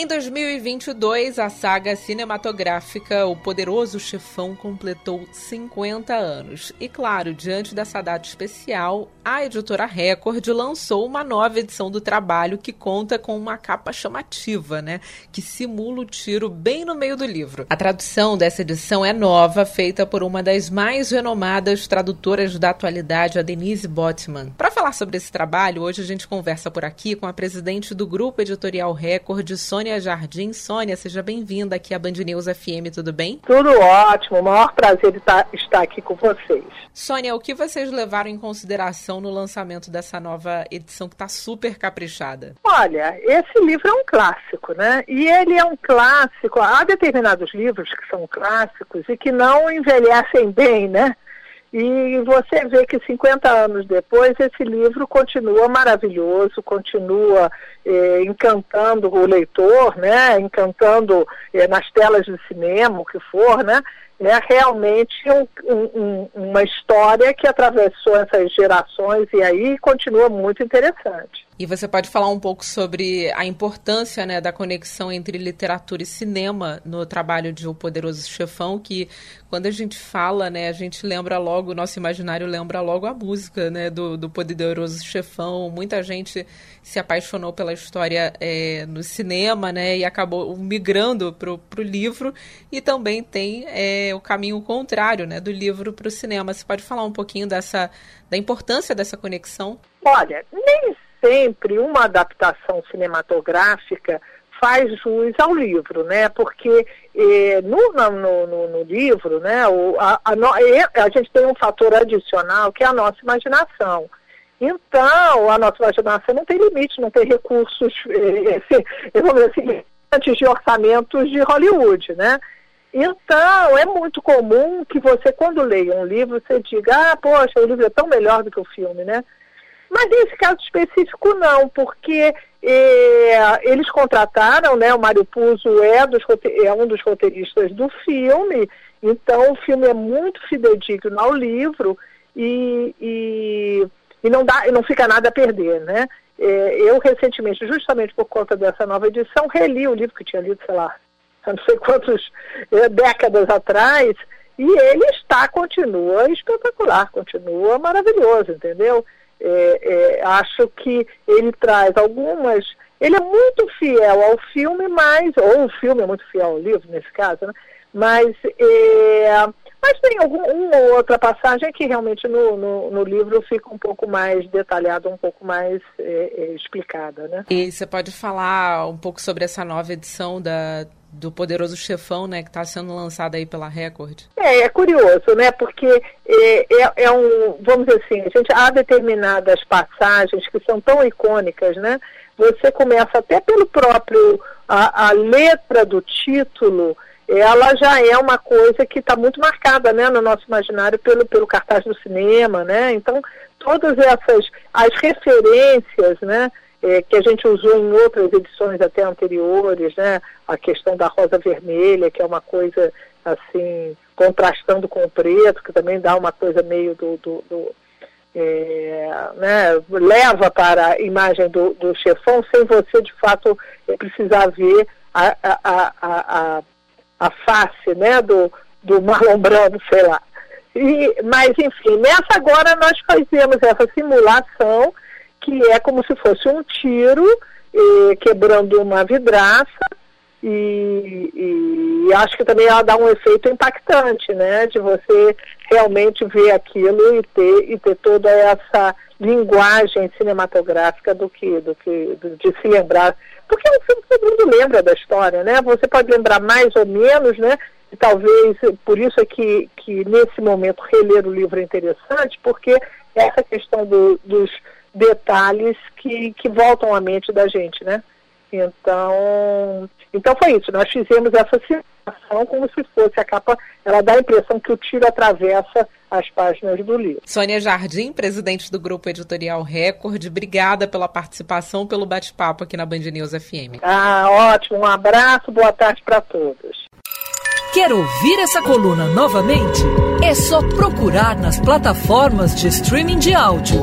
Em 2022, a saga cinematográfica O Poderoso Chefão completou 50 anos. E claro, diante dessa data especial, a editora Record lançou uma nova edição do trabalho que conta com uma capa chamativa, né? Que simula o tiro bem no meio do livro. A tradução dessa edição é nova, feita por uma das mais renomadas tradutoras da atualidade, a Denise Botman. Para falar sobre esse trabalho, hoje a gente conversa por aqui com a presidente do Grupo Editorial Record, Sônia Sônia Jardim. Sônia, seja bem-vinda aqui à Band News FM, tudo bem? Tudo ótimo, o maior prazer de tá, estar aqui com vocês. Sônia, o que vocês levaram em consideração no lançamento dessa nova edição que está super caprichada? Olha, esse livro é um clássico, né? E ele é um clássico. Há determinados livros que são clássicos e que não envelhecem bem, né? E você vê que 50 anos depois esse livro continua maravilhoso, continua eh, encantando o leitor, né? encantando eh, nas telas de cinema, o que for, né? É realmente um, um, uma história que atravessou essas gerações e aí continua muito interessante. E você pode falar um pouco sobre a importância né, da conexão entre literatura e cinema no trabalho de O Poderoso Chefão, que quando a gente fala, né, a gente lembra logo, o nosso imaginário lembra logo a música né, do, do Poderoso Chefão. Muita gente se apaixonou pela história é, no cinema né, e acabou migrando para o livro. E também tem é, o caminho contrário né, do livro para o cinema. Você pode falar um pouquinho dessa, da importância dessa conexão? Olha, nem sempre uma adaptação cinematográfica faz jus ao livro, né? Porque eh, no, no, no, no, livro, né, o, a, a, a, gente tem um fator adicional que é a nossa imaginação. Então, a nossa imaginação não tem limite, não tem recursos, eh, dizer assim, antes de orçamentos de Hollywood, né? Então, é muito comum que você, quando leia um livro, você diga, ah, poxa, o livro é tão melhor do que o filme, né? Mas nesse caso específico não, porque é, eles contrataram, né, o Mário Puzo é, dos, é um dos roteiristas do filme, então o filme é muito fidedigno ao livro e, e, e não, dá, não fica nada a perder, né? É, eu recentemente, justamente por conta dessa nova edição, reli o livro que tinha lido, sei lá, não sei quantas é, décadas atrás, e ele está, continua espetacular, continua maravilhoso, entendeu? É, é, acho que ele traz algumas. Ele é muito fiel ao filme, mas. Ou o filme é muito fiel ao livro, nesse caso, né? Mas, é, mas tem algum, uma ou outra passagem que realmente no, no, no, livro fica um pouco mais detalhada, um pouco mais é, é, explicada. Né? E você pode falar um pouco sobre essa nova edição da, do Poderoso Chefão, né, que está sendo lançado aí pela Record. É, é curioso, né, porque é, é, é, um, vamos dizer assim, gente há determinadas passagens que são tão icônicas, né, você começa até pelo próprio, a, a letra do título, ela já é uma coisa que está muito marcada, né, no nosso imaginário pelo, pelo cartaz do cinema, né, então todas essas, as referências, né, é, que a gente usou em outras edições até anteriores, né? A questão da rosa vermelha, que é uma coisa assim, contrastando com o preto, que também dá uma coisa meio do. do, do é, né, leva para a imagem do, do chefão sem você de fato precisar ver a, a, a, a, a face né, do, do Marlon sei lá. E, mas, enfim, nessa agora nós fazemos essa simulação que é como se fosse um tiro eh, quebrando uma vidraça e, e, acho que também ela dá um efeito impactante, né? De você realmente ver aquilo e ter, e ter toda essa linguagem cinematográfica do que, do que de se lembrar. Porque é um filme todo mundo lembra da história, né? Você pode lembrar mais ou menos, né? E talvez por isso é que, que nesse momento reler o livro é interessante, porque essa questão do, dos detalhes que, que voltam à mente da gente, né? Então, então foi isso. Nós fizemos essa situação como se fosse a capa. Ela dá a impressão que o tiro atravessa as páginas do livro. Sônia Jardim, presidente do Grupo Editorial Record, obrigada pela participação, pelo bate-papo aqui na Band News FM. Ah, ótimo. Um abraço, boa tarde para todos. Quer ouvir essa coluna novamente? É só procurar nas plataformas de streaming de áudio.